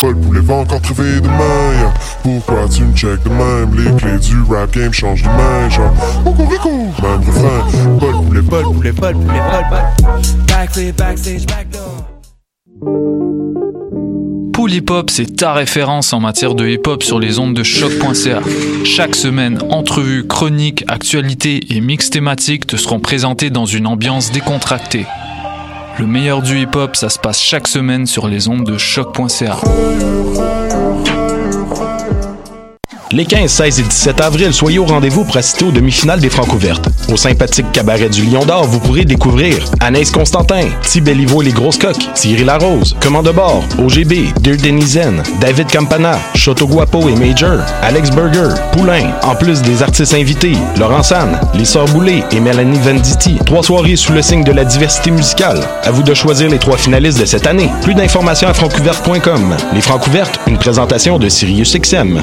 Paul Poulet va encore trouver demain. Pourquoi tu me check de même? Les clés du rap game changent de main, genre Même refrain Paul Poulet, Paul Poulet, Paul Poulet, Paul Poulet backstage, backdoor Pool Hip Hop, c'est ta référence en matière de hip hop sur les ondes de choc.ca. Chaque semaine, entrevues, chroniques, actualités et mix thématiques te seront présentés dans une ambiance décontractée. Le meilleur du hip hop, ça se passe chaque semaine sur les ondes de choc.ca. Les 15, 16 et 17 avril, soyez au rendez-vous pour assister aux demi-finales des Francouvertes. Au sympathique cabaret du Lion d'Or, vous pourrez découvrir Anaïs Constantin, Ti Bellivo et les Grosses Coques, Thierry Larose, Commande de bord, OGB, Dear Denizen, David Campana, Choto Guapo et Major, Alex Burger, Poulain, en plus des artistes invités, Laurent San, Les Sœurs Boulay et Mélanie Venditti. Trois soirées sous le signe de la diversité musicale. À vous de choisir les trois finalistes de cette année. Plus d'informations à francouverte.com. Les Francouvertes, une présentation de Sirius XM.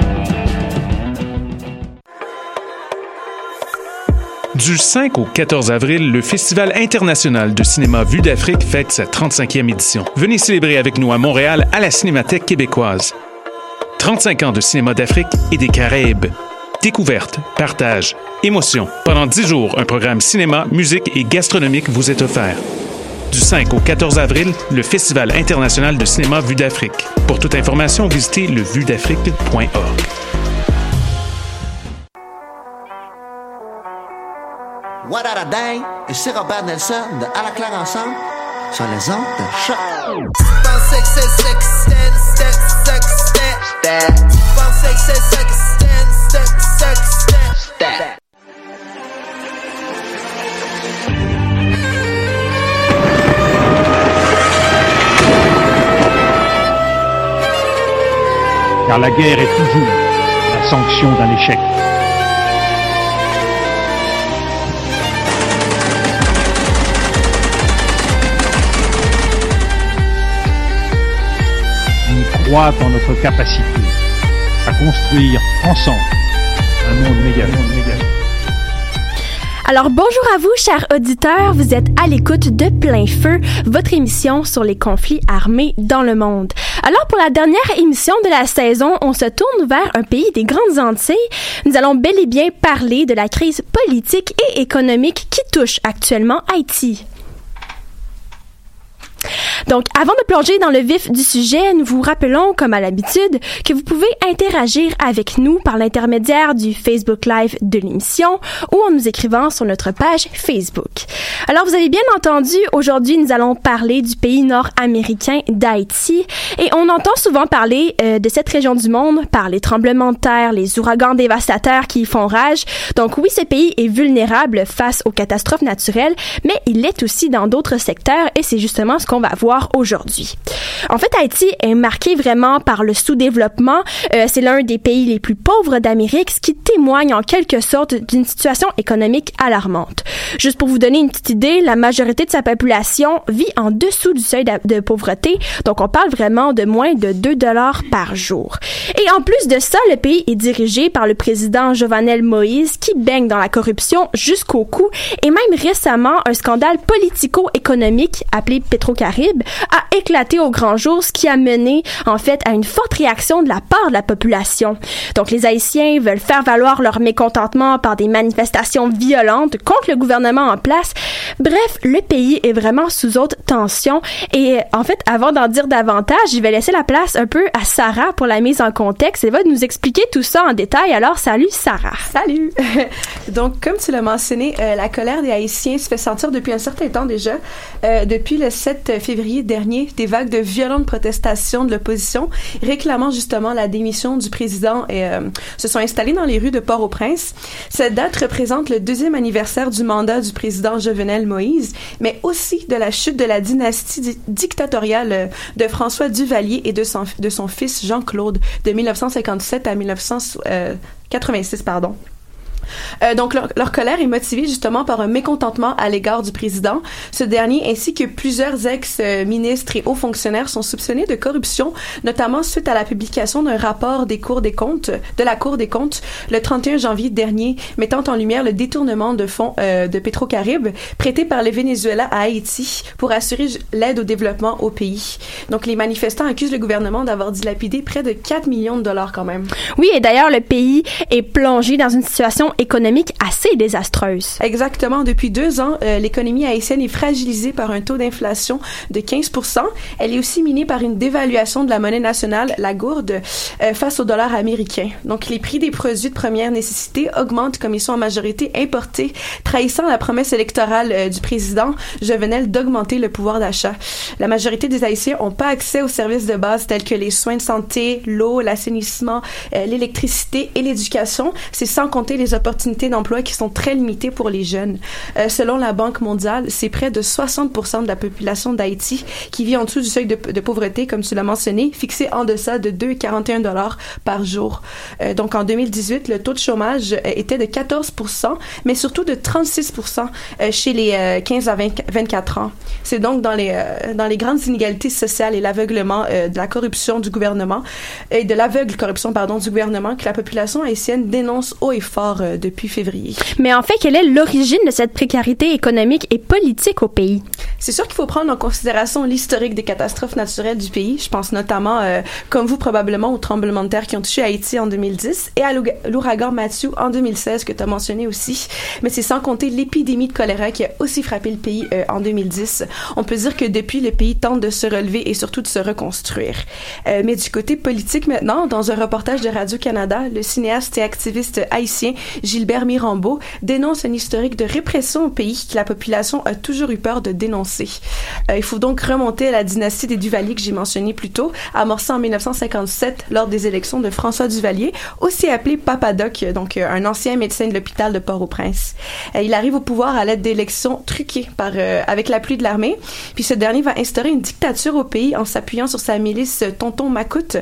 Du 5 au 14 avril, le Festival international de cinéma Vue d'Afrique fête sa 35e édition. Venez célébrer avec nous à Montréal à la Cinémathèque québécoise. 35 ans de cinéma d'Afrique et des Caraïbes. Découverte, partage, émotion. Pendant 10 jours, un programme cinéma, musique et gastronomique vous est offert. Du 5 au 14 avril, le Festival international de cinéma Vue d'Afrique. Pour toute information, visitez levuedafrique.org. What a Day et c'est Robert Nelson de À la claire ensemble sur les ondes de choc. Car la guerre est toujours la sanction d'un échec. Croire en notre capacité à construire ensemble un monde meilleur. Alors bonjour à vous, chers auditeurs. Vous êtes à l'écoute de Plein Feu, votre émission sur les conflits armés dans le monde. Alors pour la dernière émission de la saison, on se tourne vers un pays des Grandes Antilles. Nous allons bel et bien parler de la crise politique et économique qui touche actuellement Haïti. Donc, avant de plonger dans le vif du sujet, nous vous rappelons, comme à l'habitude, que vous pouvez interagir avec nous par l'intermédiaire du Facebook Live de l'émission ou en nous écrivant sur notre page Facebook. Alors, vous avez bien entendu, aujourd'hui, nous allons parler du pays nord-américain d'Haïti et on entend souvent parler euh, de cette région du monde par les tremblements de terre, les ouragans dévastateurs qui y font rage. Donc, oui, ce pays est vulnérable face aux catastrophes naturelles, mais il l'est aussi dans d'autres secteurs et c'est justement ce qu'on va voir aujourd'hui. En fait, Haïti est marqué vraiment par le sous-développement. Euh, c'est l'un des pays les plus pauvres d'Amérique, ce qui témoigne en quelque sorte d'une situation économique alarmante. Juste pour vous donner une petite idée, la majorité de sa population vit en dessous du seuil de, pauvreté, donc on parle vraiment de moins de 2 dollars par jour. Et en plus de ça, le pays est dirigé par le président Jovenel Moïse qui baigne dans la corruption jusqu'au cou et même récemment un scandale politico-économique appelé Petro-Caribe a éclaté au grand jour, ce qui a mené en fait à une forte réaction de la part de la population. Donc les Haïtiens veulent faire valoir leur mécontentement par des manifestations violentes contre le gouvernement en place. Bref, le pays est vraiment sous haute tension et en fait, avant d'en dire davantage, je vais laisser la place un peu à Sarah pour la mise en contexte. Elle va nous expliquer tout ça en détail. Alors, salut Sarah. Salut. Donc, comme tu l'as mentionné, euh, la colère des Haïtiens se fait sentir depuis un certain temps déjà. Euh, depuis le 7 février dernier des vagues de violentes protestations de l'opposition réclamant justement la démission du président et euh, se sont installées dans les rues de Port-au-Prince. Cette date représente le deuxième anniversaire du mandat du président Jovenel Moïse, mais aussi de la chute de la dynastie dictatoriale euh, de François Duvalier et de son, de son fils Jean-Claude de 1957 à 1986, pardon. Euh, donc, leur, colère est motivée justement par un mécontentement à l'égard du président. Ce dernier, ainsi que plusieurs ex-ministres et hauts fonctionnaires, sont soupçonnés de corruption, notamment suite à la publication d'un rapport des cours des comptes, de la Cour des comptes, le 31 janvier dernier, mettant en lumière le détournement de fonds euh, de Petrocaribe prêtés par le Venezuela à Haïti pour assurer l'aide au développement au pays. Donc, les manifestants accusent le gouvernement d'avoir dilapidé près de 4 millions de dollars quand même. Oui, et d'ailleurs, le pays est plongé dans une situation économique assez désastreuse. Exactement. Depuis deux ans, euh, l'économie haïtienne est fragilisée par un taux d'inflation de 15 Elle est aussi minée par une dévaluation de la monnaie nationale, la gourde, euh, face au dollar américain. Donc, les prix des produits de première nécessité augmentent comme ils sont en majorité importés, trahissant la promesse électorale euh, du président Jovenel d'augmenter le pouvoir d'achat. La majorité des Haïtiens n'ont pas accès aux services de base tels que les soins de santé, l'eau, l'assainissement, l'électricité et l'éducation. C'est sans compter les opportunités d'emploi qui sont très limitées pour les jeunes. Euh, selon la Banque mondiale, c'est près de 60% de la population d'Haïti qui vit en dessous du seuil de, de pauvreté, comme tu l'as mentionné, fixé en deçà de 2,41 dollars par jour. Euh, donc en 2018, le taux de chômage euh, était de 14%, mais surtout de 36% euh, chez les 15 à 20, 24 ans. C'est donc dans les dans les grandes inégalités sociales et l'aveuglement de la corruption du gouvernement et de l'aveugle corruption pardon du gouvernement que la population haïtienne dénonce haut et fort depuis février. Mais en fait, quelle est l'origine de cette précarité économique et politique au pays? C'est sûr qu'il faut prendre en considération l'historique des catastrophes naturelles du pays. Je pense notamment, euh, comme vous probablement, aux tremblements de terre qui ont touché Haïti en 2010 et à l'ouragan Matthew en 2016 que tu as mentionné aussi. Mais c'est sans compter l'épidémie de choléra qui a aussi frappé le pays euh, en 2010. On peut dire que depuis, le pays tente de se relever et surtout de se reconstruire. Euh, mais du côté politique maintenant, dans un reportage de Radio-Canada, le cinéaste et activiste haïtien Gilbert Mirambeau dénonce un historique de répression au pays que la population a toujours eu peur de dénoncer. Euh, il faut donc remonter à la dynastie des Duvalier que j'ai mentionné plus tôt, amorcée en 1957 lors des élections de François Duvalier, aussi appelé Papa Doc, donc euh, un ancien médecin de l'hôpital de Port-au-Prince. Euh, il arrive au pouvoir à l'aide d'élections truquées par avec l'appui de l'armée, puis ce dernier va instaurer une dictature au pays en s'appuyant sur sa milice Tonton Macoute,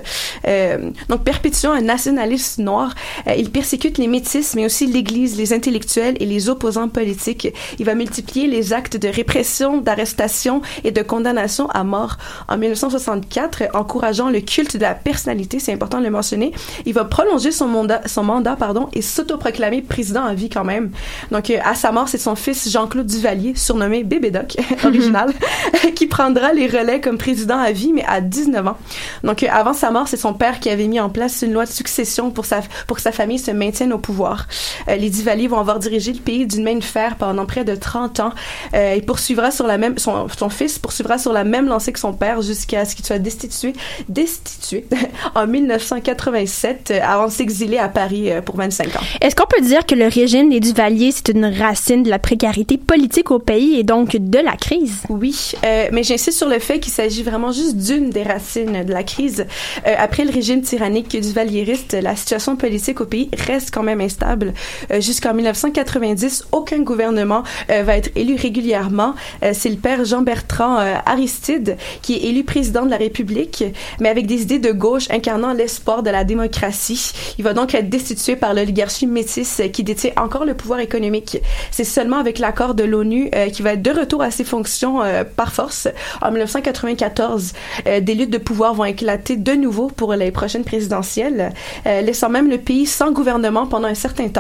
donc perpétuant un nationalisme noir. Il persécute les métis, mais aussi l'Église, les intellectuels et les opposants politiques. Il va multiplier les actes de répression, d'arrestation et de condamnation à mort. En 1964, encourageant le culte de la personnalité, c'est important de le mentionner, il va prolonger son mandat, son mandat pardon, et s'autoproclamer président à vie quand même. Donc, euh, à sa mort, c'est son fils Jean-Claude Duvalier, surnommé Bébé Doc, original, qui prendra les relais comme président à vie, mais à 19 ans. Donc, euh, avant sa mort, c'est son père qui avait mis en place une loi de succession pour, sa, pour que sa famille se maintienne au pouvoir. Euh, les Duvalier vont avoir dirigé le pays d'une main de fer pendant près de 30 ans. Euh, il poursuivra sur la même, son, son fils poursuivra sur la même lancée que son père jusqu'à ce qu'il soit destitué, destitué en 1987 euh, avant de s'exiler à Paris euh, pour 25 ans. Est-ce qu'on peut dire que le régime des Duvalier, c'est une racine de la précarité politique au pays et donc de la crise? Oui, euh, mais j'insiste sur le fait qu'il s'agit vraiment juste d'une des racines de la crise. Euh, après le régime tyrannique duvalieriste, la situation politique au pays reste quand même instable. Euh, Jusqu'en 1990, aucun gouvernement euh, va être élu régulièrement. Euh, c'est le père Jean-Bertrand Aristide qui est élu président de la République, mais avec des idées de gauche incarnant l'espoir de la démocratie. Il va donc être destitué par l'oligarchie métisse qui détient encore le pouvoir économique. C'est seulement avec l'accord de l'ONU qui va être de retour à ses fonctions par force. En 1994, euh, des luttes de pouvoir vont éclater de nouveau pour les prochaines présidentielles, laissant même le pays sans gouvernement pendant un certain temps.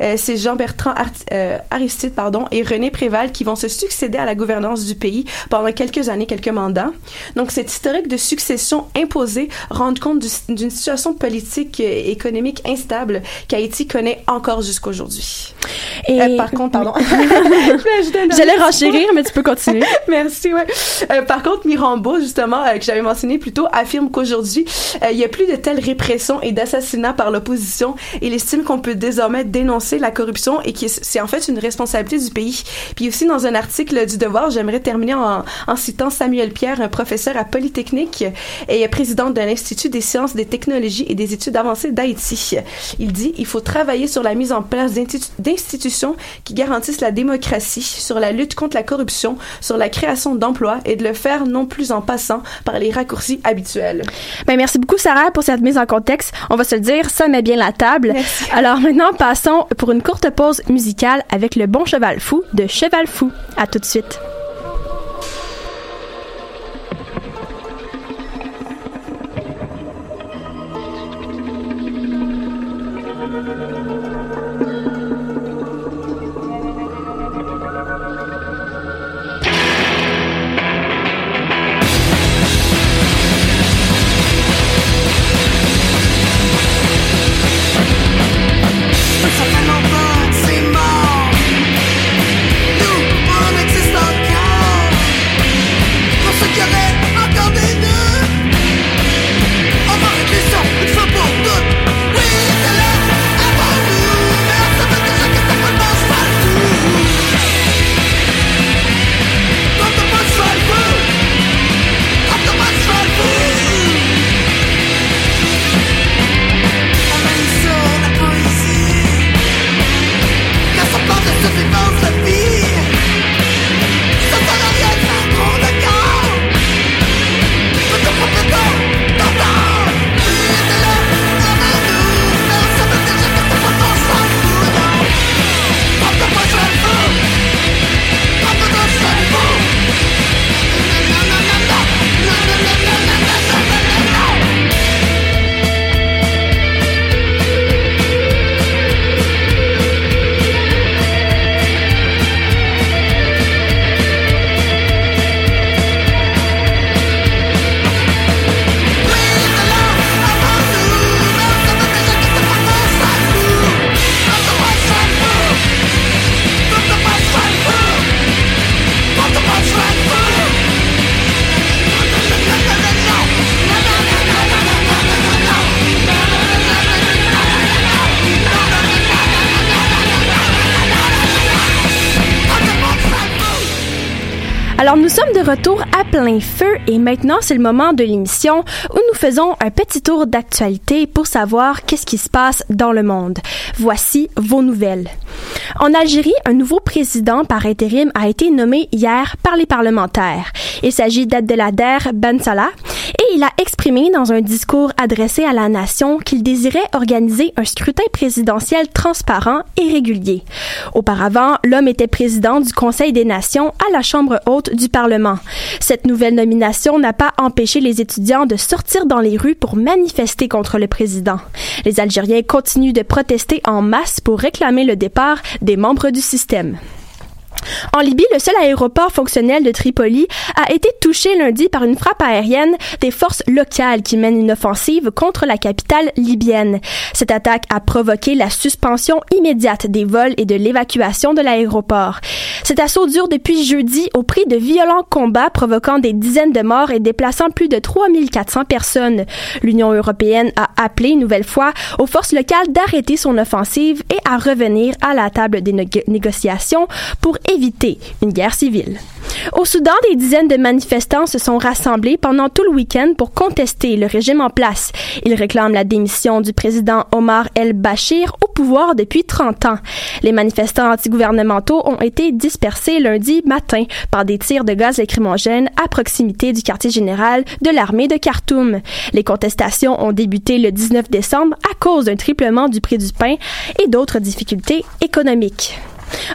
Euh, c'est Jean-Bertrand euh, Aristide pardon, et René Préval qui vont se succéder à la gouvernance du pays pendant quelques années, quelques mandats. Donc, cet historique de succession imposée rend compte du- d'une situation politique et économique instable qu'Haïti connaît encore jusqu'aujourd'hui. Et... Euh, par contre, pardon. J'allais renchérir, mais tu peux continuer. Merci, ouais. Euh, par contre, Mirambeau, justement, euh, que j'avais mentionné plus tôt, affirme qu'aujourd'hui, euh, il y a plus de telles répressions et d'assassinats par l'opposition. Il estime qu'on peut désormais dénoncer la corruption et que c'est en fait une responsabilité du pays. Puis aussi, dans un article du Devoir, j'aimerais terminer en, en citant Samuel Pierre, un professeur à Polytechnique et président de l'Institut des sciences, des technologies et des études avancées d'Haïti. Il dit, il faut travailler sur la mise en place d'institutions qui garantissent la démocratie, sur la lutte contre la corruption, sur la création d'emplois et de le faire non plus en passant par les raccourcis habituels. Ben, merci beaucoup, Sarah, pour cette mise en contexte. On va se le dire, ça met bien la table. Merci. Alors maintenant, passons pour une courte pause musicale avec le bon cheval fou de Cheval Fou. À tout de suite. Retour à plein feu et maintenant c'est le moment de l'émission où nous faisons un petit tour d'actualité pour savoir qu'est-ce qui se passe dans le monde. Voici vos nouvelles. En Algérie, un nouveau président par intérim a été nommé hier par les parlementaires. Il s'agit d'Abdelader Ben Salah et il a exprimé dans un discours adressé à la nation qu'il désirait organiser un scrutin présidentiel transparent et régulier. Auparavant, l'homme était président du Conseil des Nations à la Chambre haute du Parlement. Cette nouvelle nomination n'a pas empêché les étudiants de sortir dans les rues pour manifester contre le président. Les Algériens continuent de protester en masse pour réclamer le départ des membres du système. En Libye, le seul aéroport fonctionnel de Tripoli a été touché lundi par une frappe aérienne des forces locales qui mènent une offensive contre la capitale libyenne. Cette attaque a provoqué la suspension immédiate des vols et de l'évacuation de l'aéroport. Cet assaut dure depuis jeudi au prix de violents combats provoquant des dizaines de morts et déplaçant plus de 3400 personnes. L'Union européenne a appelé une nouvelle fois aux forces locales d'arrêter son offensive et à revenir à la table des négo- négociations pour éviter une guerre civile. Au Soudan, des dizaines de manifestants se sont rassemblés pendant tout le week-end pour contester le régime en place. Ils réclament la démission du président Omar el-Bashir au pouvoir depuis 30 ans. Les manifestants antigouvernementaux ont été dispersés lundi matin par des tirs de gaz lacrymogène à proximité du quartier général de l'armée de Khartoum. Les contestations ont débuté le 19 décembre à cause d'un triplement du prix du pain et d'autres difficultés économiques.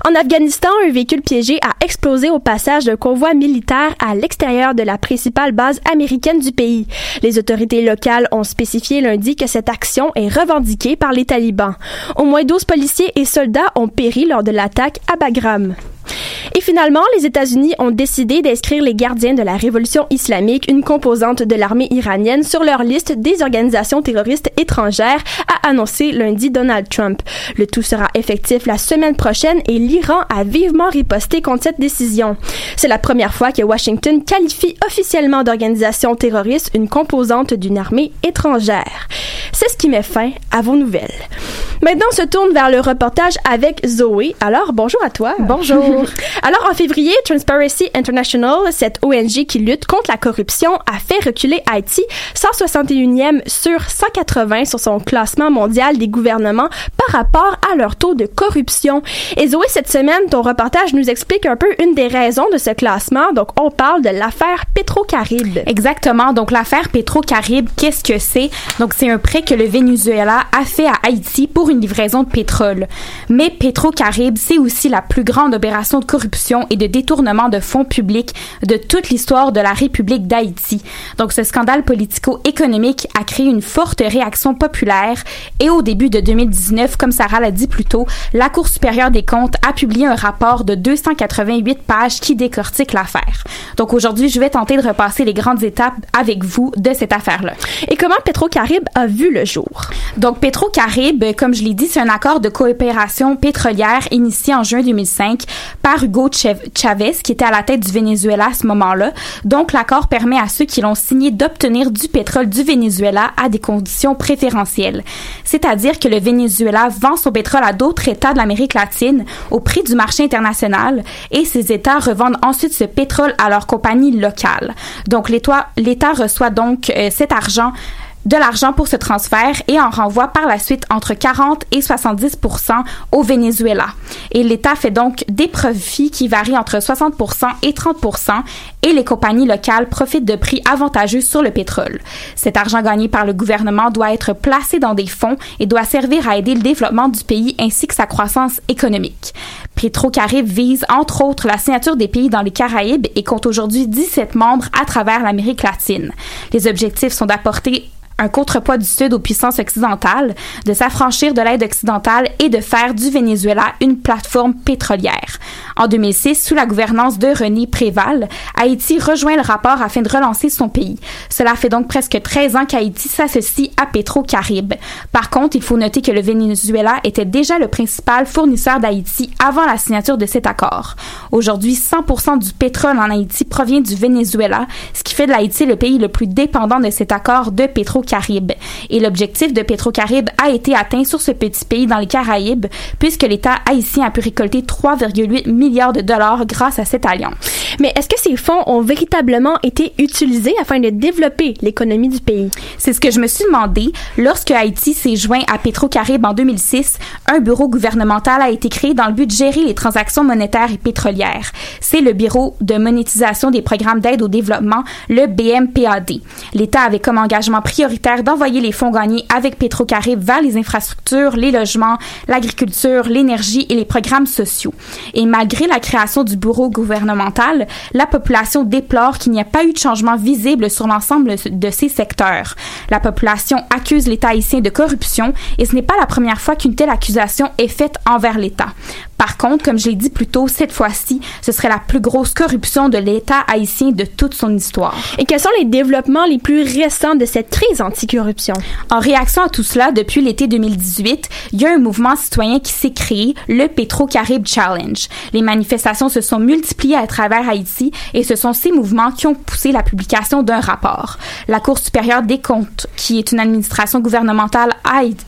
En Afghanistan, un véhicule piégé a explosé au passage d'un convoi militaire à l'extérieur de la principale base américaine du pays. Les autorités locales ont spécifié lundi que cette action est revendiquée par les talibans. Au moins 12 policiers et soldats ont péri lors de l'attaque à Bagram. Et finalement, les États-Unis ont décidé d'inscrire les gardiens de la révolution islamique, une composante de l'armée iranienne, sur leur liste des organisations terroristes étrangères, a annoncé lundi Donald Trump. Le tout sera effectif la semaine prochaine et l'Iran a vivement riposté contre cette décision. C'est la première fois que Washington qualifie officiellement d'organisation terroriste une composante d'une armée étrangère. C'est ce qui met fin à vos nouvelles. Maintenant, on se tourne vers le reportage avec Zoé. Alors, bonjour à toi. Bonjour. Alors, en février, Transparency International, cette ONG qui lutte contre la corruption, a fait reculer Haïti 161e sur 180 sur son classement mondial des gouvernements par rapport à leur taux de corruption. Et Zoé, cette semaine, ton reportage nous explique un peu une des raisons de ce classement. Donc, on parle de l'affaire Petro-Caribe. Exactement. Donc, l'affaire Petro-Caribe, qu'est-ce que c'est? Donc, c'est un prêt que le Venezuela a fait à Haïti pour une livraison de pétrole. Mais Petro-Caribe, c'est aussi la plus grande opération de corruption et de détournement de fonds publics de toute l'histoire de la République d'Haïti. Donc, ce scandale politico-économique a créé une forte réaction populaire et au début de 2019, comme Sarah l'a dit plus tôt, la Cour supérieure des comptes a publié un rapport de 288 pages qui décortique l'affaire. Donc aujourd'hui, je vais tenter de repasser les grandes étapes avec vous de cette affaire-là. Et comment Petro-Caribe a vu le jour? Donc Petro-Caribe, comme je l'ai dit, c'est un accord de coopération pétrolière initié en juin 2005 par Hugo Chavez, qui était à la tête du Venezuela à ce moment-là. Donc l'accord permet à ceux qui l'ont signé d'obtenir du pétrole du Venezuela à des conditions préférentielles. C'est-à-dire que le Venezuela vend son pétrole à d'autres États de l'Amérique latine au prix du marché international et ces États revendent ensuite ce pétrole à leurs compagnies locales. Donc l'État reçoit donc euh, cet argent de l'argent pour ce transfert et en renvoie par la suite entre 40 et 70% au Venezuela. Et l'État fait donc des profits qui varient entre 60% et 30% et les compagnies locales profitent de prix avantageux sur le pétrole. Cet argent gagné par le gouvernement doit être placé dans des fonds et doit servir à aider le développement du pays ainsi que sa croissance économique. Petro-Caribe vise entre autres la signature des pays dans les Caraïbes et compte aujourd'hui 17 membres à travers l'Amérique latine. Les objectifs sont d'apporter un contrepoids du Sud aux puissances occidentales, de s'affranchir de l'aide occidentale et de faire du Venezuela une plateforme pétrolière. En 2006, sous la gouvernance de René Préval, Haïti rejoint le rapport afin de relancer son pays. Cela fait donc presque 13 ans qu'Haïti s'associe à Petro-Caribe. Par contre, il faut noter que le Venezuela était déjà le principal fournisseur d'Haïti avant la signature de cet accord. Aujourd'hui, 100% du pétrole en Haïti provient du Venezuela, ce qui fait de l'Haïti le pays le plus dépendant de cet accord de Petro-Caribe. Et l'objectif de Petro-Caribe a été atteint sur ce petit pays dans les Caraïbes, puisque l'État haïtien a pu récolter 3,8 milliards de dollars grâce à cette alliance. Mais est-ce que ces fonds ont véritablement été utilisés afin de développer l'économie du pays? C'est ce que je me suis demandé. Lorsque Haïti s'est joint à Petro-Caribe en 2006, un bureau gouvernemental a été créé dans le but de gérer les transactions monétaires et pétrolières. C'est le Bureau de monétisation des programmes d'aide au développement, le BMPAD. L'État avait comme engagement prioritaire d'envoyer les fonds gagnés avec Petro-Caribe vers les infrastructures, les logements, l'agriculture, l'énergie et les programmes sociaux. Et malgré la création du bureau gouvernemental, la population déplore qu'il n'y a pas eu de changement visible sur l'ensemble de ces secteurs. La population accuse l'État haïtien de corruption et ce n'est pas la première fois qu'une telle accusation est faite envers l'État. Par contre, comme je l'ai dit plus tôt, cette fois-ci, ce serait la plus grosse corruption de l'État haïtien de toute son histoire. Et quels sont les développements les plus récents de cette crise En réaction à tout cela, depuis l'été 2018, il y a un mouvement citoyen qui s'est créé, le Petro-Caribe Challenge. Les manifestations se sont multipliées à travers Haïti et ce sont ces mouvements qui ont poussé la publication d'un rapport. La Cour supérieure des comptes, qui est une administration gouvernementale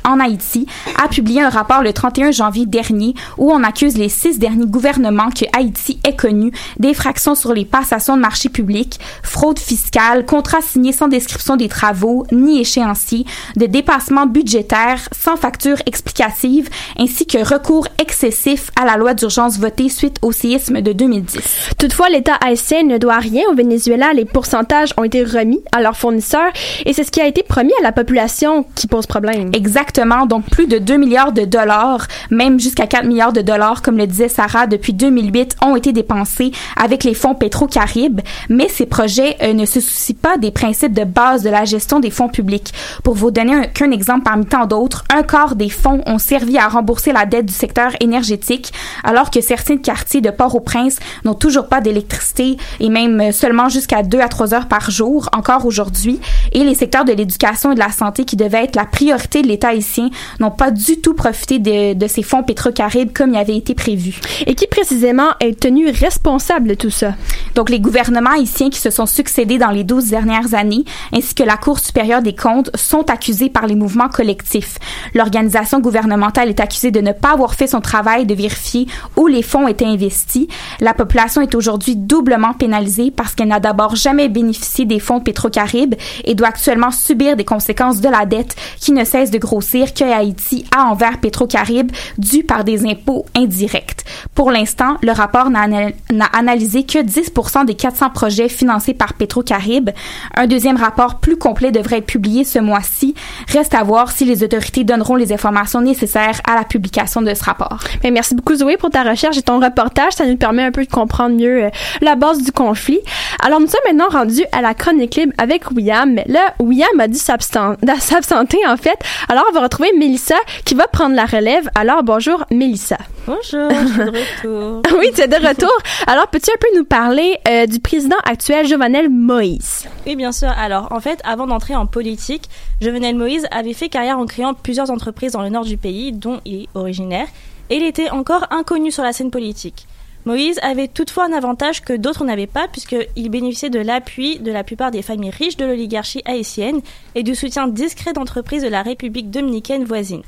en Haïti, a publié un rapport le 31 janvier dernier où on accuse les six derniers gouvernements que Haïti ait connus d'effractions sur les passations de marchés publics, fraude fiscale, contrats signés sans description des travaux ni échéancier, de dépassements budgétaires sans facture explicative, ainsi que recours excessif à la loi d'urgence votée suite au séisme de 2010. Toutefois, l'État haïtien ne doit rien au Venezuela. Les pourcentages ont été remis à leurs fournisseurs et c'est ce qui a été promis à la population qui pose problème. Exactement. Donc, plus de 2 milliards de dollars, même jusqu'à 4 milliards de dollars, comme le disait Sarah, depuis 2008, ont été dépensés avec les fonds Petro-Caribe. Mais ces projets euh, ne se soucient pas des principes de base de la gestion des fonds publics. Pour vous donner un- qu'un exemple parmi tant d'autres, un quart des fonds ont servi à rembourser la dette du secteur énergétique, alors que certains quartiers de Port-au-Prince n'ont toujours pas d'électricité et même seulement jusqu'à 2 à 3 heures par jour, encore aujourd'hui. Et les secteurs de l'éducation et de la santé, qui devaient être la priorité de l'État haïtien, n'ont pas du tout profité de, de ces fonds Petro-Caribe comme il avait été prévu. Et qui précisément est tenu responsable de tout ça? Donc, les gouvernements haïtiens qui se sont succédés dans les 12 dernières années, ainsi que la Cour supérieure des comptes, sont accusés par les mouvements collectifs. L'organisation gouvernementale est accusée de ne pas avoir fait son travail de vérifier où les fonds étaient investis. La population est aujourd'hui doublement pénalisée parce qu'elle n'a d'abord jamais bénéficié des fonds Petro-Caribe et doit actuellement subir des conséquences de la dette qui ne cesse de grossir que Haïti a envers Petro-Caribe due par des impôts indirects. Pour l'instant, le rapport n'a ana- n'a analysé que 10 des 400 projets financés par Petro-Caribe. Un deuxième rapport plus complet devrait être publié ce mois-ci. Reste à voir si les autorités donneront les informations nécessaires à la publication de ce rapport. Ben, merci beaucoup Zoé pour ta recherche et ton reportage. Ça nous permet un peu de comprendre mieux euh, la base du conflit. Alors nous sommes maintenant rendus à la chronique libre avec William. Mais Là, William a dû s'absenter en fait. Alors on va retrouver Mélissa qui va prendre la relève. Alors bonjour Mélissa. Bonjour, je suis de retour. oui, tu es de retour. Alors peux-tu un peu nous parler euh, du président actuel Jovenel Moïse? Oui, bien sûr. Alors, en fait, avant d'entrer en politique, Jovenel Moïse avait fait carrière en créant plusieurs entreprises dans le nord du pays, dont il est originaire, et il était encore inconnu sur la scène politique. Moïse avait toutefois un avantage que d'autres n'avaient pas, puisqu'il bénéficiait de l'appui de la plupart des familles riches de l'oligarchie haïtienne et du soutien discret d'entreprises de la République dominicaine voisine.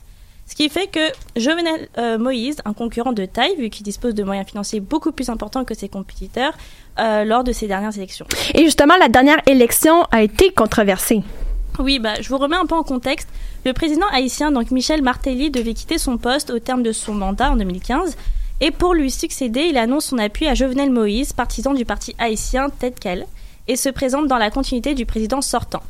Ce qui fait que Jovenel euh, Moïse, un concurrent de taille, vu qu'il dispose de moyens financiers beaucoup plus importants que ses compétiteurs, euh, lors de ces dernières élections. Et justement, la dernière élection a été controversée. Oui, bah, je vous remets un peu en contexte. Le président haïtien, donc Michel Martelly, devait quitter son poste au terme de son mandat en 2015. Et pour lui succéder, il annonce son appui à Jovenel Moïse, partisan du parti haïtien Ted Kell, et se présente dans la continuité du président sortant.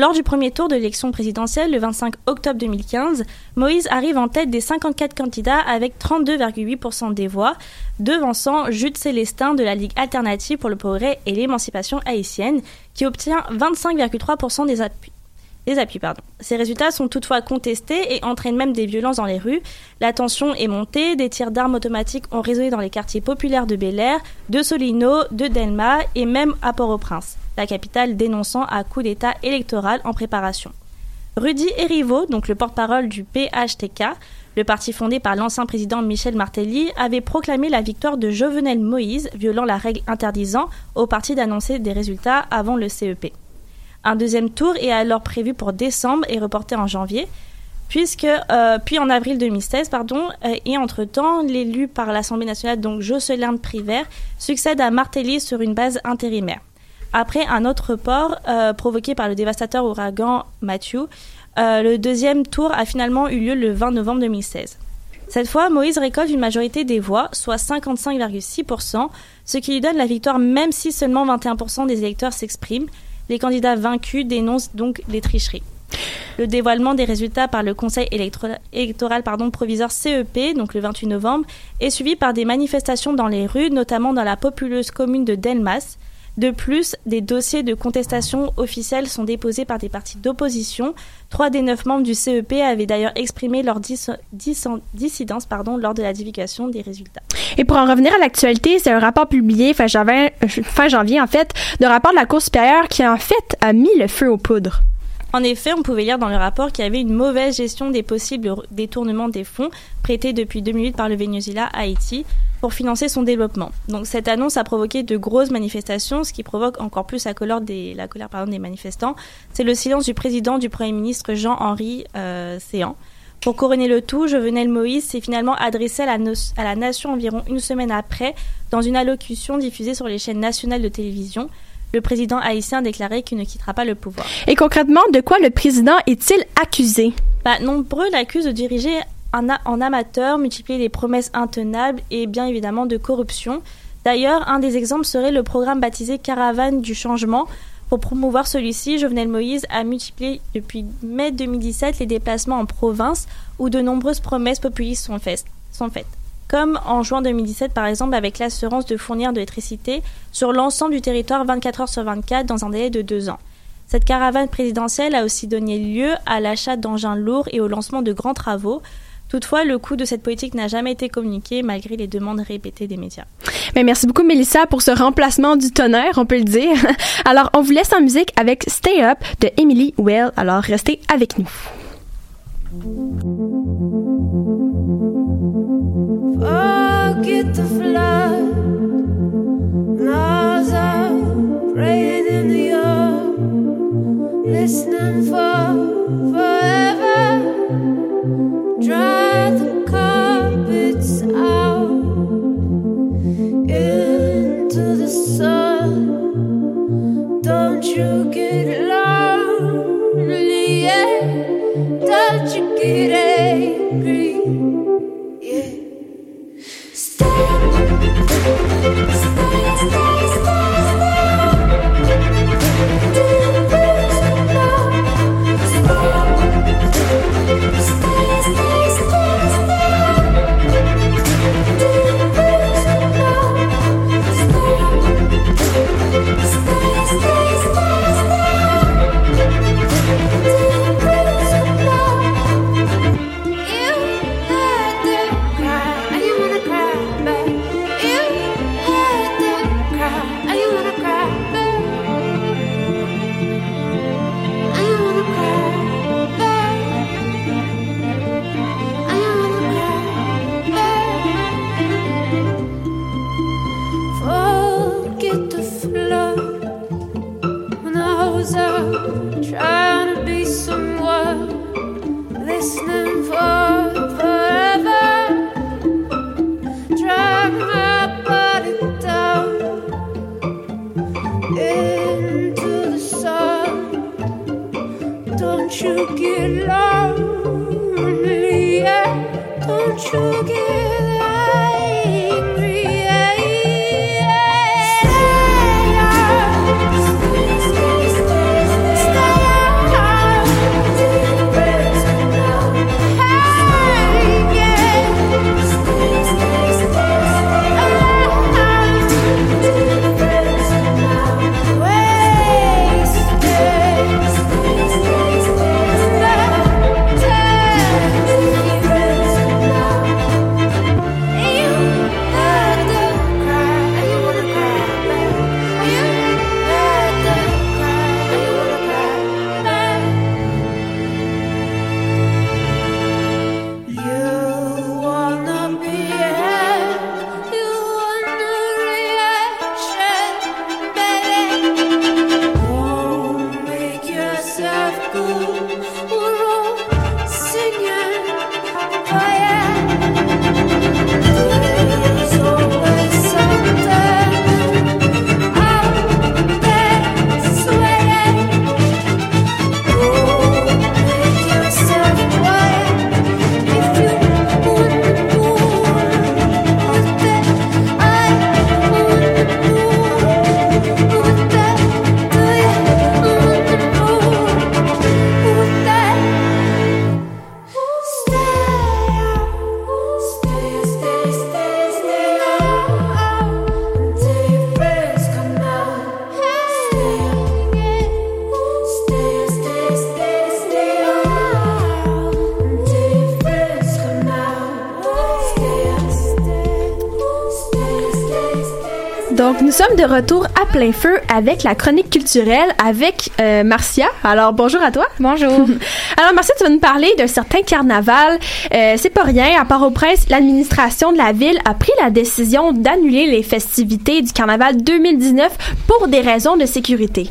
Lors du premier tour de l'élection présidentielle, le 25 octobre 2015, Moïse arrive en tête des 54 candidats avec 32,8% des voix, devançant Jude Célestin de la Ligue alternative pour le progrès et l'émancipation haïtienne, qui obtient 25,3% des appuis. Ces résultats sont toutefois contestés et entraînent même des violences dans les rues. La tension est montée, des tirs d'armes automatiques ont résonné dans les quartiers populaires de Bel Air, de Solino, de Delma et même à Port-au-Prince, la capitale dénonçant un coup d'État électoral en préparation. Rudy Erivo, donc le porte-parole du PHTK, le parti fondé par l'ancien président Michel Martelly, avait proclamé la victoire de Jovenel Moïse, violant la règle interdisant au parti d'annoncer des résultats avant le CEP. Un deuxième tour est alors prévu pour décembre et reporté en janvier, euh, puis en avril 2016, pardon, euh, et entre-temps, l'élu par l'Assemblée nationale, donc Jocelyn Privert, succède à Martelly sur une base intérimaire. Après un autre report euh, provoqué par le dévastateur ouragan Matthew, euh, le deuxième tour a finalement eu lieu le 20 novembre 2016. Cette fois, Moïse récolte une majorité des voix, soit 55,6%, ce qui lui donne la victoire même si seulement 21% des électeurs s'expriment. Les candidats vaincus dénoncent donc les tricheries. Le dévoilement des résultats par le Conseil électoral pardon, provisoire CEP, donc le 28 novembre, est suivi par des manifestations dans les rues, notamment dans la populeuse commune de Delmas. De plus, des dossiers de contestation officiels sont déposés par des partis d'opposition. Trois des neuf membres du CEP avaient d'ailleurs exprimé leur dis- dis- dissidence lors de la divulgation des résultats. Et pour en revenir à l'actualité, c'est un rapport publié fin janvier, fin janvier en fait, de rapport de la Cour supérieure qui en fait a mis le feu aux poudres. En effet, on pouvait lire dans le rapport qu'il y avait une mauvaise gestion des possibles détournements des fonds prêtés depuis 2008 par le Venezuela à Haïti pour financer son développement. Donc cette annonce a provoqué de grosses manifestations, ce qui provoque encore plus la colère des, manifestants. C'est le silence du président du Premier ministre Jean-Henri euh, Séan. Pour couronner le tout, Jovenel Moïse s'est finalement adressé à la, à la nation environ une semaine après dans une allocution diffusée sur les chaînes nationales de télévision. Le président haïtien a déclaré qu'il ne quittera pas le pouvoir. Et concrètement, de quoi le président est-il accusé? Bah, nombreux l'accusent de diriger en, en amateur, multiplier les promesses intenables et bien évidemment de corruption. D'ailleurs, un des exemples serait le programme baptisé Caravane du changement. Pour promouvoir celui-ci, Jovenel Moïse a multiplié depuis mai 2017 les déplacements en province où de nombreuses promesses populistes sont faites. Comme en juin 2017, par exemple, avec l'assurance de fournir de l'électricité sur l'ensemble du territoire 24 heures sur 24 dans un délai de deux ans. Cette caravane présidentielle a aussi donné lieu à l'achat d'engins lourds et au lancement de grands travaux. Toutefois, le coût de cette politique n'a jamais été communiqué malgré les demandes répétées des médias. Mais merci beaucoup, Mélissa, pour ce remplacement du tonnerre, on peut le dire. Alors, on vous laisse en musique avec Stay Up de Emily Well. Alors, restez avec nous. Forget the flood. Praying in the yard, listening for forever. Dry Stay, stay. Sommes de retour à plein feu avec la chronique culturelle avec euh, Marcia. Alors, bonjour à toi. Bonjour. Alors, Marcia, tu vas nous parler d'un certain carnaval. Euh, c'est pas rien. À Port-au-Prince, l'administration de la ville a pris la décision d'annuler les festivités du carnaval 2019 pour des raisons de sécurité.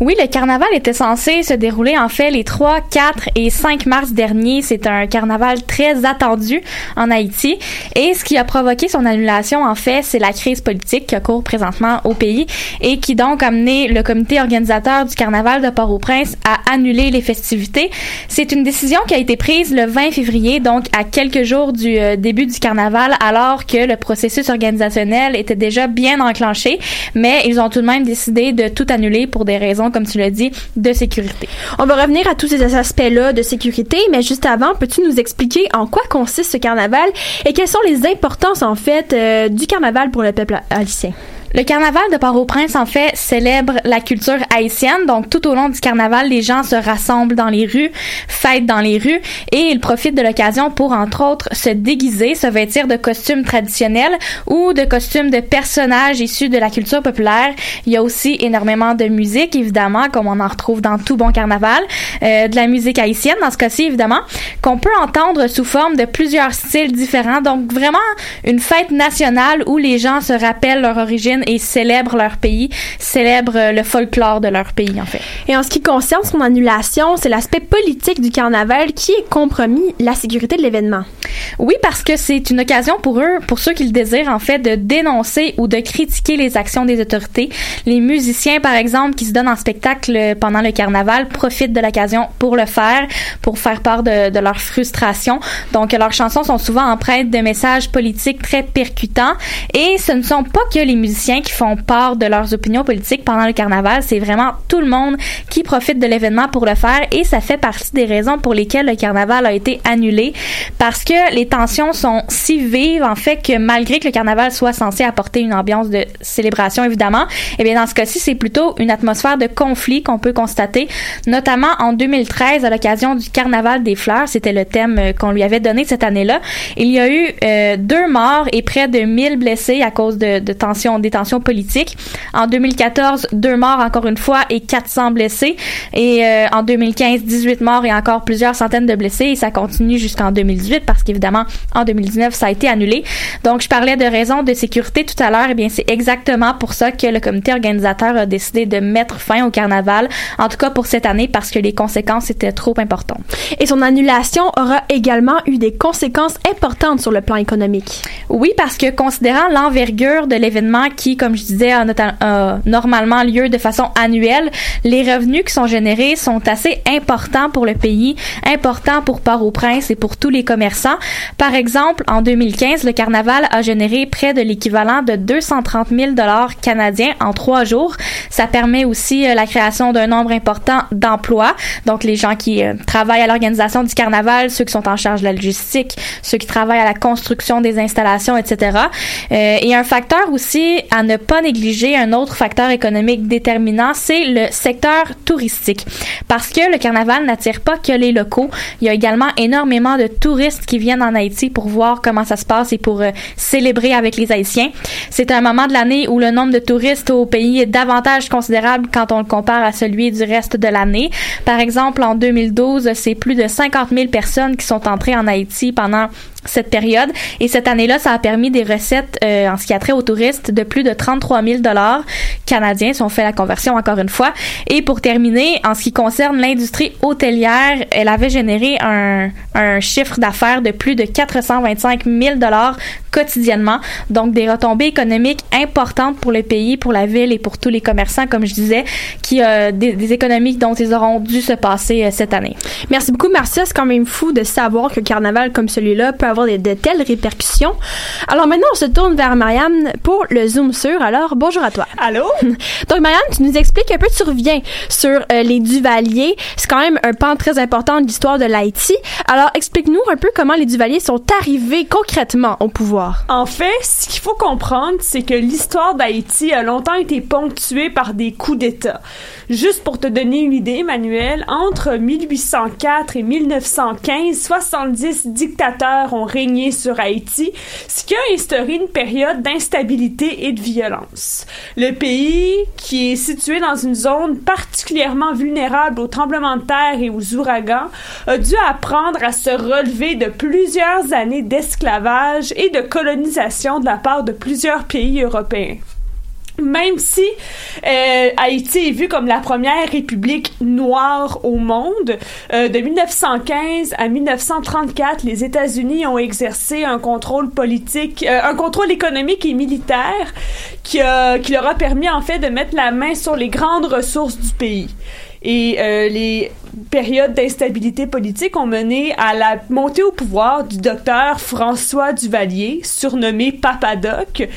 Oui, le carnaval était censé se dérouler en fait les 3, 4 et 5 mars dernier. C'est un carnaval très attendu en Haïti. Et ce qui a provoqué son annulation, en fait, c'est la crise politique qui court présentement au pays et qui donc a amené le comité organisateur du carnaval de Port-au-Prince à annuler les festivités. C'est une décision qui a été prise le 20 février, donc à quelques jours du euh, début du carnaval, alors que le processus organisationnel était déjà bien enclenché. Mais ils ont tout de même décidé de tout annuler pour des raisons, comme tu l'as dit, de sécurité. On va revenir à tous ces aspects-là de sécurité, mais juste avant, peux-tu nous expliquer en quoi consiste ce carnaval et quelles sont les importances, en fait, euh, du carnaval pour le peuple haïtien? Le carnaval de Port-au-Prince, en fait, célèbre la culture haïtienne. Donc, tout au long du carnaval, les gens se rassemblent dans les rues, fêtent dans les rues et ils profitent de l'occasion pour, entre autres, se déguiser, se vêtir de costumes traditionnels ou de costumes de personnages issus de la culture populaire. Il y a aussi énormément de musique, évidemment, comme on en retrouve dans tout bon carnaval. Euh, de la musique haïtienne, dans ce cas-ci, évidemment, qu'on peut entendre sous forme de plusieurs styles différents. Donc, vraiment, une fête nationale où les gens se rappellent leur origine et célèbrent leur pays, célèbrent euh, le folklore de leur pays, en fait. Et en ce qui concerne son annulation, c'est l'aspect politique du carnaval qui est compromis la sécurité de l'événement. Oui, parce que c'est une occasion pour eux, pour ceux qui le désirent, en fait, de dénoncer ou de critiquer les actions des autorités. Les musiciens, par exemple, qui se donnent en spectacle pendant le carnaval, profitent de l'occasion pour le faire, pour faire part de, de leur frustration. Donc, leurs chansons sont souvent empreintes de messages politiques très percutants. Et ce ne sont pas que les musiciens qui font part de leurs opinions politiques pendant le carnaval, c'est vraiment tout le monde qui profite de l'événement pour le faire et ça fait partie des raisons pour lesquelles le carnaval a été annulé parce que les tensions sont si vives en fait que malgré que le carnaval soit censé apporter une ambiance de célébration évidemment, eh bien dans ce cas-ci, c'est plutôt une atmosphère de conflit qu'on peut constater, notamment en 2013 à l'occasion du carnaval des fleurs, c'était le thème euh, qu'on lui avait donné cette année-là. Il y a eu euh, deux morts et près de 1000 blessés à cause de, de tensions, des tensions politiques. En 2014, deux morts encore une fois et 400 blessés. Et euh, en 2015, 18 morts et encore plusieurs centaines de blessés. Et ça continue jusqu'en 2018 parce qu'évidemment, en 2019, ça a été annulé. Donc, je parlais de raisons de sécurité tout à l'heure. Eh bien, c'est exactement pour ça que le comité organisateur a décidé de mettre fin au carnaval, en tout cas pour cette année, parce que les conséquences étaient trop importantes. Et son annulation aura également eu des conséquences importantes sur le plan économique. Oui, parce que considérant l'envergure de l'événement qui, comme je disais, a normalement lieu de façon annuelle, les revenus qui sont générés sont assez importants pour le pays, importants pour Port-au-Prince et pour tous les commerçants. Par exemple, en 2015, le carnaval a généré près de l'équivalent de 230 000 dollars canadiens en trois jours. Ça permet aussi euh, la création d'un nombre important d'emplois. Donc, les gens qui euh, travaillent à l'organisation du carnaval, ceux qui sont en charge de la logistique, ceux qui travaillent à la construction des installations, etc. Euh, et un facteur aussi ne pas négliger, un autre facteur économique déterminant, c'est le secteur touristique. Parce que le carnaval n'attire pas que les locaux. Il y a également énormément de touristes qui viennent en Haïti pour voir comment ça se passe et pour euh, célébrer avec les Haïtiens. C'est un moment de l'année où le nombre de touristes au pays est davantage considérable quand on le compare à celui du reste de l'année. Par exemple, en 2012, c'est plus de 50 000 personnes qui sont entrées en Haïti pendant cette période. Et cette année-là, ça a permis des recettes euh, en ce qui a trait aux touristes de plus de 33 000 dollars canadiens, si on fait la conversion encore une fois. Et pour terminer, en ce qui concerne l'industrie hôtelière, elle avait généré un, un chiffre d'affaires de plus de 425 000 dollars quotidiennement. Donc, des retombées économiques importantes pour le pays, pour la ville et pour tous les commerçants, comme je disais, qui euh, des, économies dont ils auront dû se passer euh, cette année. Merci beaucoup, Marcia. C'est quand même fou de savoir que carnaval comme celui-là peut avoir de telles répercussions. Alors maintenant, on se tourne vers Marianne pour le Zoom sur. Alors, bonjour à toi. Allô? Donc, Marianne, tu nous expliques un peu, tu reviens sur euh, les Duvaliers. C'est quand même un pan très important de l'histoire de l'Haïti. Alors, explique-nous un peu comment les Duvaliers sont arrivés concrètement au pouvoir. En fait, ce qu'il faut comprendre, c'est que l'histoire d'Haïti a longtemps été ponctuée par des coups d'État. Juste pour te donner une idée, Emmanuel, entre 1804 et 1915, 70 dictateurs ont régné sur Haïti, ce qui a instauré une période d'instabilité et de violence. Le pays, qui est situé dans une zone particulièrement vulnérable aux tremblements de terre et aux ouragans, a dû apprendre à se relever de plusieurs années d'esclavage et de colonisation de la part de plusieurs pays européens. Même si euh, Haïti est vue comme la première république noire au monde, euh, de 1915 à 1934, les États-Unis ont exercé un contrôle politique, euh, un contrôle économique et militaire qui, a, qui leur a permis en fait de mettre la main sur les grandes ressources du pays. Et euh, les périodes d'instabilité politique ont mené à la montée au pouvoir du docteur François Duvalier, surnommé Papadoc.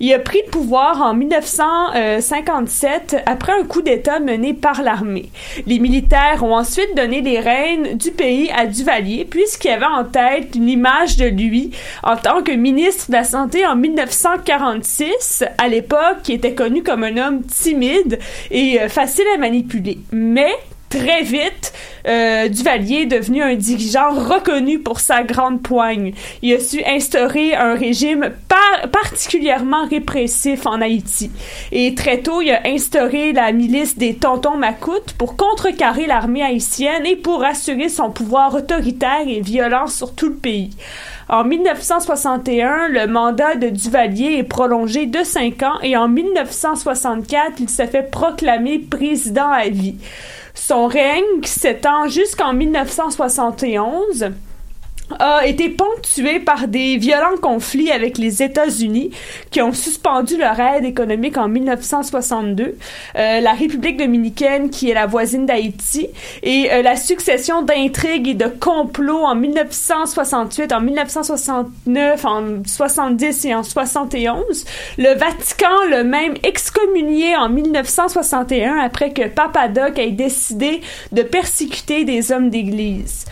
Il a pris le pouvoir en 1957 après un coup d'État mené par l'armée. Les militaires ont ensuite donné les rênes du pays à Duvalier, puisqu'il avait en tête une image de lui en tant que ministre de la Santé en 1946, à l'époque, qui était connu comme un homme timide et euh, facile à manipuler. Mais très vite, euh, Duvalier est devenu un dirigeant reconnu pour sa grande poigne. Il a su instaurer un régime par particulièrement répressif en Haïti. Et très tôt, il a instauré la milice des Tontons Macoutes pour contrecarrer l'armée haïtienne et pour assurer son pouvoir autoritaire et violent sur tout le pays. En 1961, le mandat de Duvalier est prolongé de cinq ans et en 1964, il se fait proclamer président à vie. Son règne, s'étend jusqu'en 1971, a été ponctué par des violents conflits avec les États-Unis qui ont suspendu leur aide économique en 1962, euh, la République dominicaine qui est la voisine d'Haïti et euh, la succession d'intrigues et de complots en 1968, en 1969, en 70 et en 71. Le Vatican le même excommunié en 1961 après que Papadoc ait décidé de persécuter des hommes d'église.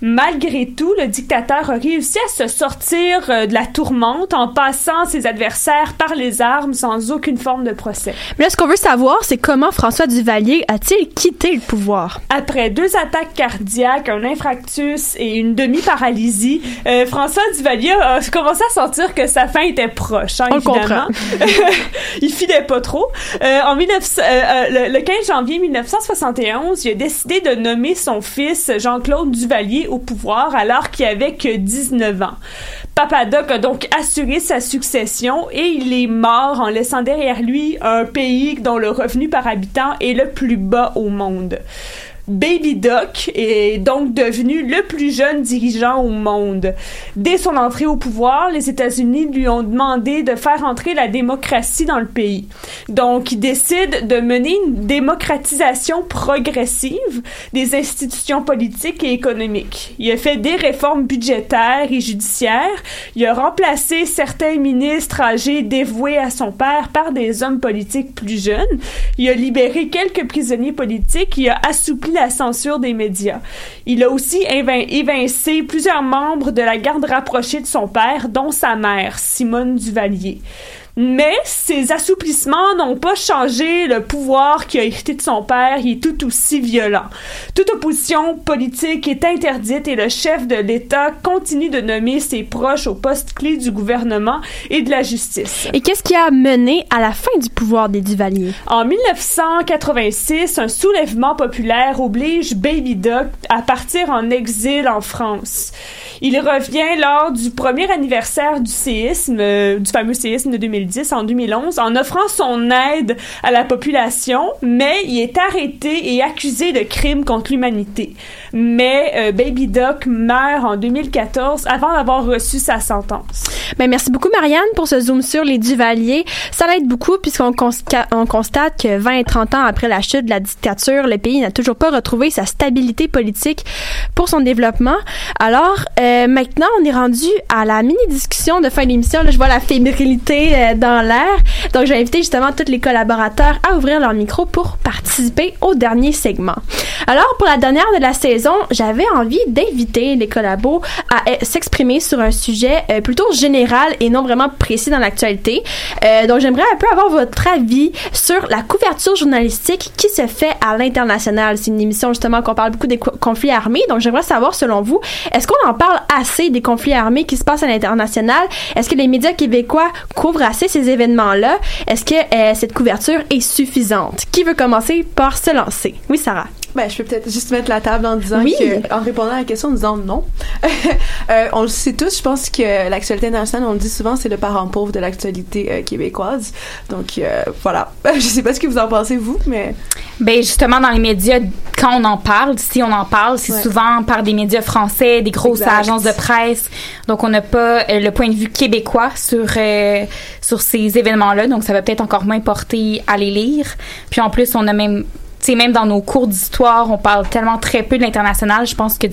Malgré tout, le dictateur a réussi à se sortir euh, de la tourmente en passant ses adversaires par les armes sans aucune forme de procès. Mais là, ce qu'on veut savoir, c'est comment François Duvalier a-t-il quitté le pouvoir? Après deux attaques cardiaques, un infarctus et une demi-paralysie, euh, François Duvalier a commencé à sentir que sa fin était proche, hein, On le évidemment. il filait pas trop. Euh, en 19, euh, euh, le, le 15 janvier 1971, il a décidé de nommer son fils Jean-Claude Duvalier au pouvoir alors qu'il avait que 19 ans. Papadoc a donc assuré sa succession et il est mort en laissant derrière lui un pays dont le revenu par habitant est le plus bas au monde. Baby Doc est donc devenu le plus jeune dirigeant au monde. Dès son entrée au pouvoir, les États-Unis lui ont demandé de faire entrer la démocratie dans le pays. Donc, il décide de mener une démocratisation progressive des institutions politiques et économiques. Il a fait des réformes budgétaires et judiciaires. Il a remplacé certains ministres âgés dévoués à son père par des hommes politiques plus jeunes. Il a libéré quelques prisonniers politiques. Il a assoupli la censure des médias. Il a aussi évin- évincé plusieurs membres de la garde rapprochée de son père, dont sa mère, Simone Duvalier. Mais ces assouplissements n'ont pas changé le pouvoir qui a hérité de son père, il est tout aussi violent. Toute opposition politique est interdite et le chef de l'État continue de nommer ses proches aux postes clés du gouvernement et de la justice. Et qu'est-ce qui a mené à la fin du pouvoir des Duvalier? En 1986, un soulèvement populaire oblige Baby Doc à partir en exil en France. Il revient lors du premier anniversaire du séisme, euh, du fameux séisme de 2010 en 2011, en offrant son aide à la population, mais il est arrêté et accusé de crimes contre l'humanité. Mais euh, Baby Doc meurt en 2014 avant d'avoir reçu sa sentence. Ben, merci beaucoup, Marianne, pour ce zoom sur les Duvalier. Ça l'aide beaucoup puisqu'on on constate que 20 et 30 ans après la chute de la dictature, le pays n'a toujours pas retrouvé sa stabilité politique pour son développement. Alors, euh, maintenant, on est rendu à la mini-discussion de fin d'émission. Là, je vois la fébrilité dans l'air. Donc, j'ai invité justement tous les collaborateurs à ouvrir leur micro pour participer au dernier segment. Alors, pour la dernière de la saison, j'avais envie d'inviter les collabos à euh, s'exprimer sur un sujet euh, plutôt général et non vraiment précis dans l'actualité. Euh, donc, j'aimerais un peu avoir votre avis sur la couverture journalistique qui se fait à l'international. C'est une émission justement qu'on parle beaucoup des co- conflits armés. Donc, j'aimerais savoir, selon vous, est-ce qu'on en parle assez des conflits armés qui se passent à l'international? Est-ce que les médias québécois couvrent assez ces événements-là? Est-ce que euh, cette couverture est suffisante? Qui veut commencer par se lancer? Oui, Sarah. Ben, je peux peut-être juste mettre la table en disant Oui. que, en répondant à la question, en disant non. Euh, on le sait tous, je pense que l'actualité internationale, on le dit souvent, c'est le parent pauvre de l'actualité euh, québécoise. Donc, euh, voilà. Je sais pas ce que vous en pensez, vous, mais... Ben justement dans les médias quand on en parle, si on en parle, c'est Ouais. souvent par des médias français, des grosses Exact. agences de presse. Donc on n'a pas le point de vue québécois sur sur ces événements-là, donc ça va peut-être encore moins porter à les lire. Puis en plus, on a même sais même dans nos cours d'histoire, on parle tellement très peu de l'international, je pense que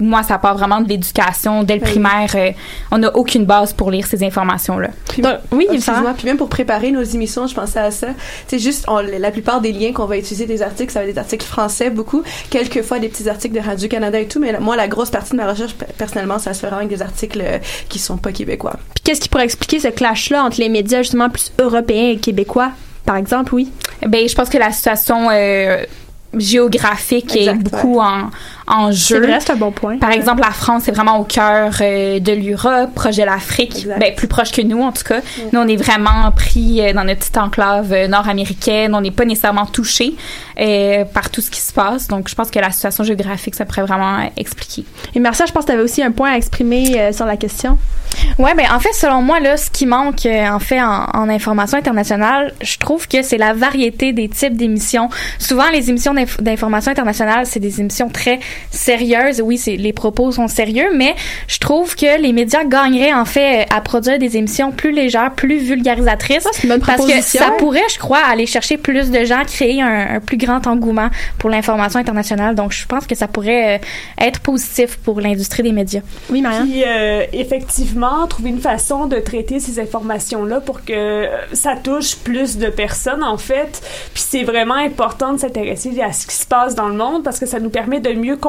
moi, ça part vraiment de l'éducation dès le Oui. primaire. euh, on n'a aucune base pour lire ces informations-là. Oui, oh, excuse-moi. Puis même pour préparer nos émissions, je pensais à ça. C'est juste, on- la plupart des liens qu'on va utiliser des articles, ça va être des articles français, beaucoup. Quelquefois, des petits articles de Radio-Canada et tout. Mais la- moi, la grosse partie de ma recherche, pe- personnellement, ça se fait vraiment avec des articles euh, qui sont pas québécois. Puis qu'est-ce qui pourrait expliquer ce clash-là entre les médias justement plus européens et québécois, par exemple, oui? Ben, je pense que la situation euh, géographique Exact, est beaucoup en, en jeu. C'est c'est un bon point. Par exemple, la France est vraiment au cœur euh, de l'Europe, proche de l'Afrique, ben, plus proche que nous en tout cas. Nous, on est vraiment pris euh, dans notre petite enclave euh, nord-américaine. On n'est pas nécessairement touché euh, par tout ce qui se passe. Donc, je pense que la situation géographique, ça pourrait vraiment euh, expliquer. Et Marcia, je pense que tu avais aussi un point à exprimer euh, sur la question. Ouais, ben en fait, selon moi, là, ce qui manque euh, en fait en, en information internationale, je trouve que c'est la variété des types d'émissions. Souvent, les émissions d'inf- d'information internationale, c'est des émissions très sérieuses. Oui, c'est les propos sont sérieux, mais je trouve que les médias gagneraient en fait à produire des émissions plus légères, plus vulgarisatrices, parce que ça pourrait, je crois, aller chercher plus de gens, créer un, un plus grand engouement pour l'information internationale. Donc, je pense que ça pourrait euh, être positif pour l'industrie des médias. Oui, Marianne? Puis euh, effectivement, trouver une façon de traiter ces informations-là pour que euh, ça touche plus de personnes, en fait. Puis c'est vraiment important de s'intéresser à ce qui se passe dans le monde parce que ça nous permet de mieux comprendre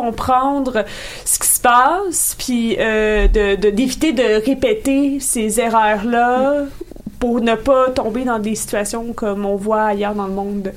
ce qui se passe, puis euh, de de- d'éviter de, répéter ces erreurs-là pour ne pas tomber dans des situations comme on voit ailleurs dans le monde.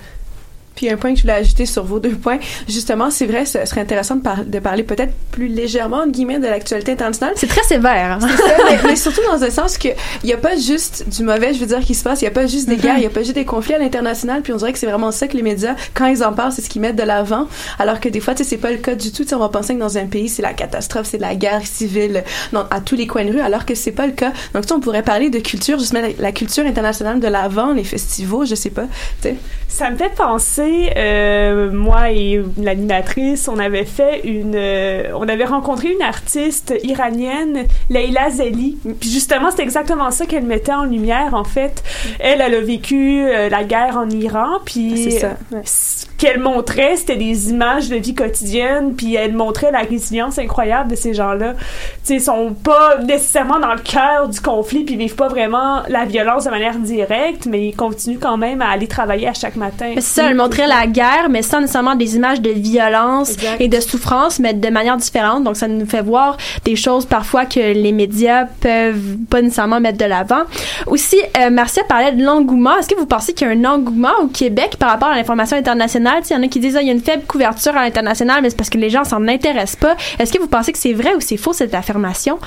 Puis un point que je voulais ajouter sur vos deux points, justement, c'est vrai, ce serait intéressant de, par- de parler peut-être plus légèrement, entre guillemets, de l'actualité internationale. C'est très sévère. hein? C'est ça, mais, mais surtout dans un sens que il y a pas juste du mauvais, je veux dire, qui se passe. Il y a pas juste des Mhm. guerres, il y a pas juste des conflits à l'international. Puis on dirait que c'est vraiment ça que les médias, quand ils en parlent, c'est ce qu'ils mettent de l'avant. Alors que des fois, tu sais, c'est pas le cas du tout. Tu sais, on va penser que dans un pays, c'est la catastrophe, c'est la guerre civile dans- à tous les coins de rue, alors que c'est pas le cas. Donc, tu sais, on pourrait parler de culture, juste mettre la, la culture internationale de l'avant, les festivals, je sais pas. Tu sais. Ça me fait penser, euh, moi et l'animatrice, on avait fait une, euh, on avait rencontré une artiste iranienne, Leila Zeli. Puis justement, c'est exactement ça qu'elle mettait en lumière. En fait, elle, elle a vécu euh, la guerre en Iran, puis C'est ça, ouais. Qu'elle montrait, c'était des images de vie quotidienne, puis elle montrait la résilience incroyable de ces gens-là. Tu sais, ils sont pas nécessairement dans le cœur du conflit, puis ils vivent pas vraiment la violence de manière directe, mais ils continuent quand même à aller travailler à chaque matin. C'est ça, elle montrait la guerre, mais sans nécessairement des images de violence et de souffrance, mais de manière différente. Donc, ça nous fait voir des choses parfois que les médias peuvent pas nécessairement mettre de l'avant. Aussi, euh, Marcia parlait de l'engouement. Est-ce que vous pensez qu'il y a un engouement au Québec par rapport à l'information internationale? Il y en a qui disent, ah, il y a une faible couverture à l'international, mais c'est parce que les gens s'en intéressent pas. Est-ce que vous pensez que c'est vrai ou c'est faux cette affirmation?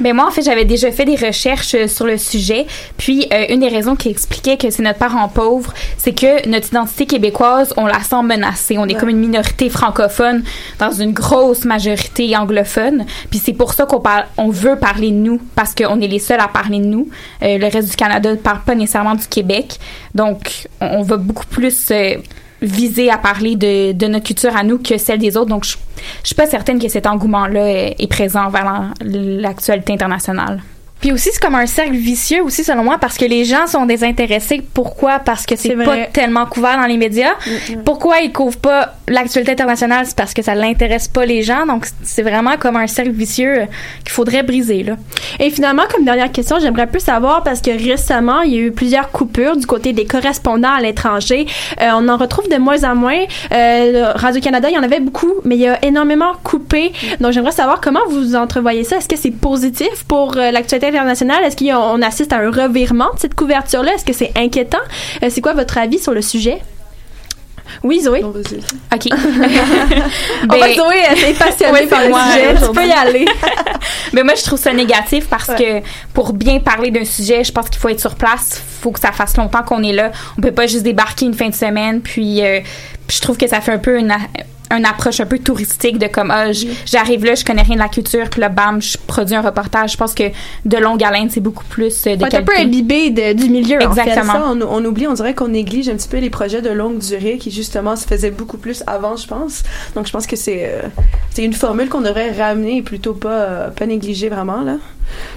Ben moi, en fait, j'avais déjà fait des recherches euh, sur le sujet. Puis, euh, une des raisons qui expliquait que c'est notre parent pauvre, c'est que notre identité québécoise, on la sent menacée. On est Ouais. comme une minorité francophone dans une grosse majorité anglophone. Puis c'est pour ça qu'on parle, on veut parler de nous parce qu'on est les seuls à parler de nous. Euh, le reste du Canada ne parle pas nécessairement du Québec. Donc, on, on va beaucoup plus euh, viser à parler de, de notre culture à nous que celle des autres. Donc, je, je suis pas certaine que cet engouement-là est, est présent vers la- l'actualité internationale. Puis aussi, c'est comme un cercle vicieux aussi, selon moi, parce que les gens sont désintéressés. Pourquoi? Parce que c'est pas tellement couvert dans les médias. Pourquoi ils couvrent pas l'actualité internationale? C'est parce que ça l'intéresse pas les gens. Donc, c'est vraiment comme un cercle vicieux euh, qu'il faudrait briser, là. Et finalement, comme dernière question, j'aimerais plus savoir parce que récemment, il y a eu plusieurs coupures du côté des correspondants à l'étranger. Euh, on en retrouve de moins en moins. Euh, Radio-Canada, il y en avait beaucoup, mais il y a énormément coupé. Donc, j'aimerais savoir comment vous entrevoyez ça. Est-ce que c'est positif pour euh, l'actualité internationale? Est-ce qu'on assiste à un revirement de cette couverture-là? Est-ce que c'est inquiétant? Euh, c'est quoi votre avis sur le sujet? Oui, Zoé? OK. Ben- que Zoé, elle est passionnée Ouais, par le moi, sujet. Tu peux y aller. Mais moi, je trouve ça négatif parce que pour bien parler d'un sujet, je pense qu'il faut être sur place. Il faut que ça fasse longtemps qu'on est là. On peut pas juste débarquer une fin de semaine. Puis, euh, je trouve que ça fait un peu une une approche un peu touristique de comme ah, j'arrive là, je connais rien de la culture, puis là bam, je produis un reportage. Je pense que de longue haleine, c'est beaucoup plus euh, de être un peu imbibé de- du milieu, en fait. Exactement. Ça, on, on oublie, on dirait qu'on néglige un petit peu les projets de longue durée qui justement se faisaient beaucoup plus avant, je pense. Donc je pense que c'est euh, c'est une formule qu'on devrait ramener et plutôt pas euh, pas négliger vraiment là.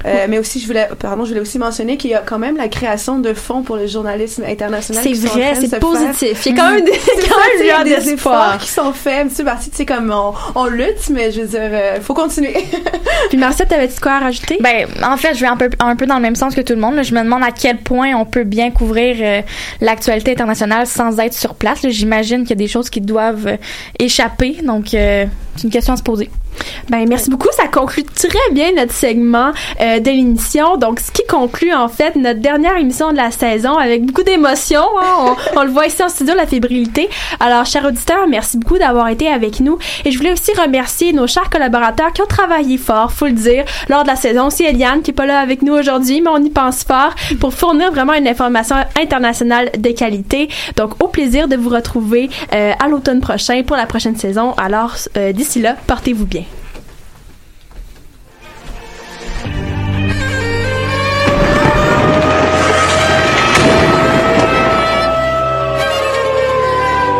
Euh, mais aussi je voulais pardon, je voulais aussi mentionner qu'il y a quand même la création de fonds pour le journalisme international. C'est vrai, c'est positif. faire. Il y a quand même des- quand même il y a des des efforts qui sont faits. C'est parti, tu sais comme on, on lutte, mais je veux dire, euh, faut continuer. Puis Marcette, t'avais-tu quoi à rajouter? Ben, en fait, je vais un peu, un peu dans le même sens que tout le monde. là. Je me demande à quel point on peut bien couvrir euh, l'actualité internationale sans être sur place. J'imagine qu'il y a des choses qui doivent euh, échapper. Donc, euh, c'est une question à se poser. Ben merci beaucoup, ça conclut très bien notre segment euh, de l'émission. Donc ce qui conclut en fait notre dernière émission de la saison avec beaucoup d'émotions. hein. On, on le voit ici en studio la fébrilité. Alors chers auditeurs, merci beaucoup d'avoir été avec nous et je voulais aussi remercier nos chers collaborateurs qui ont travaillé fort, faut le dire, lors de la saison. Aussi Eliane qui est pas là avec nous aujourd'hui, mais on y pense fort pour fournir vraiment une information internationale de qualité. Donc au plaisir de vous retrouver euh, à l'automne prochain pour la prochaine saison. Alors euh, d'ici là, portez-vous bien.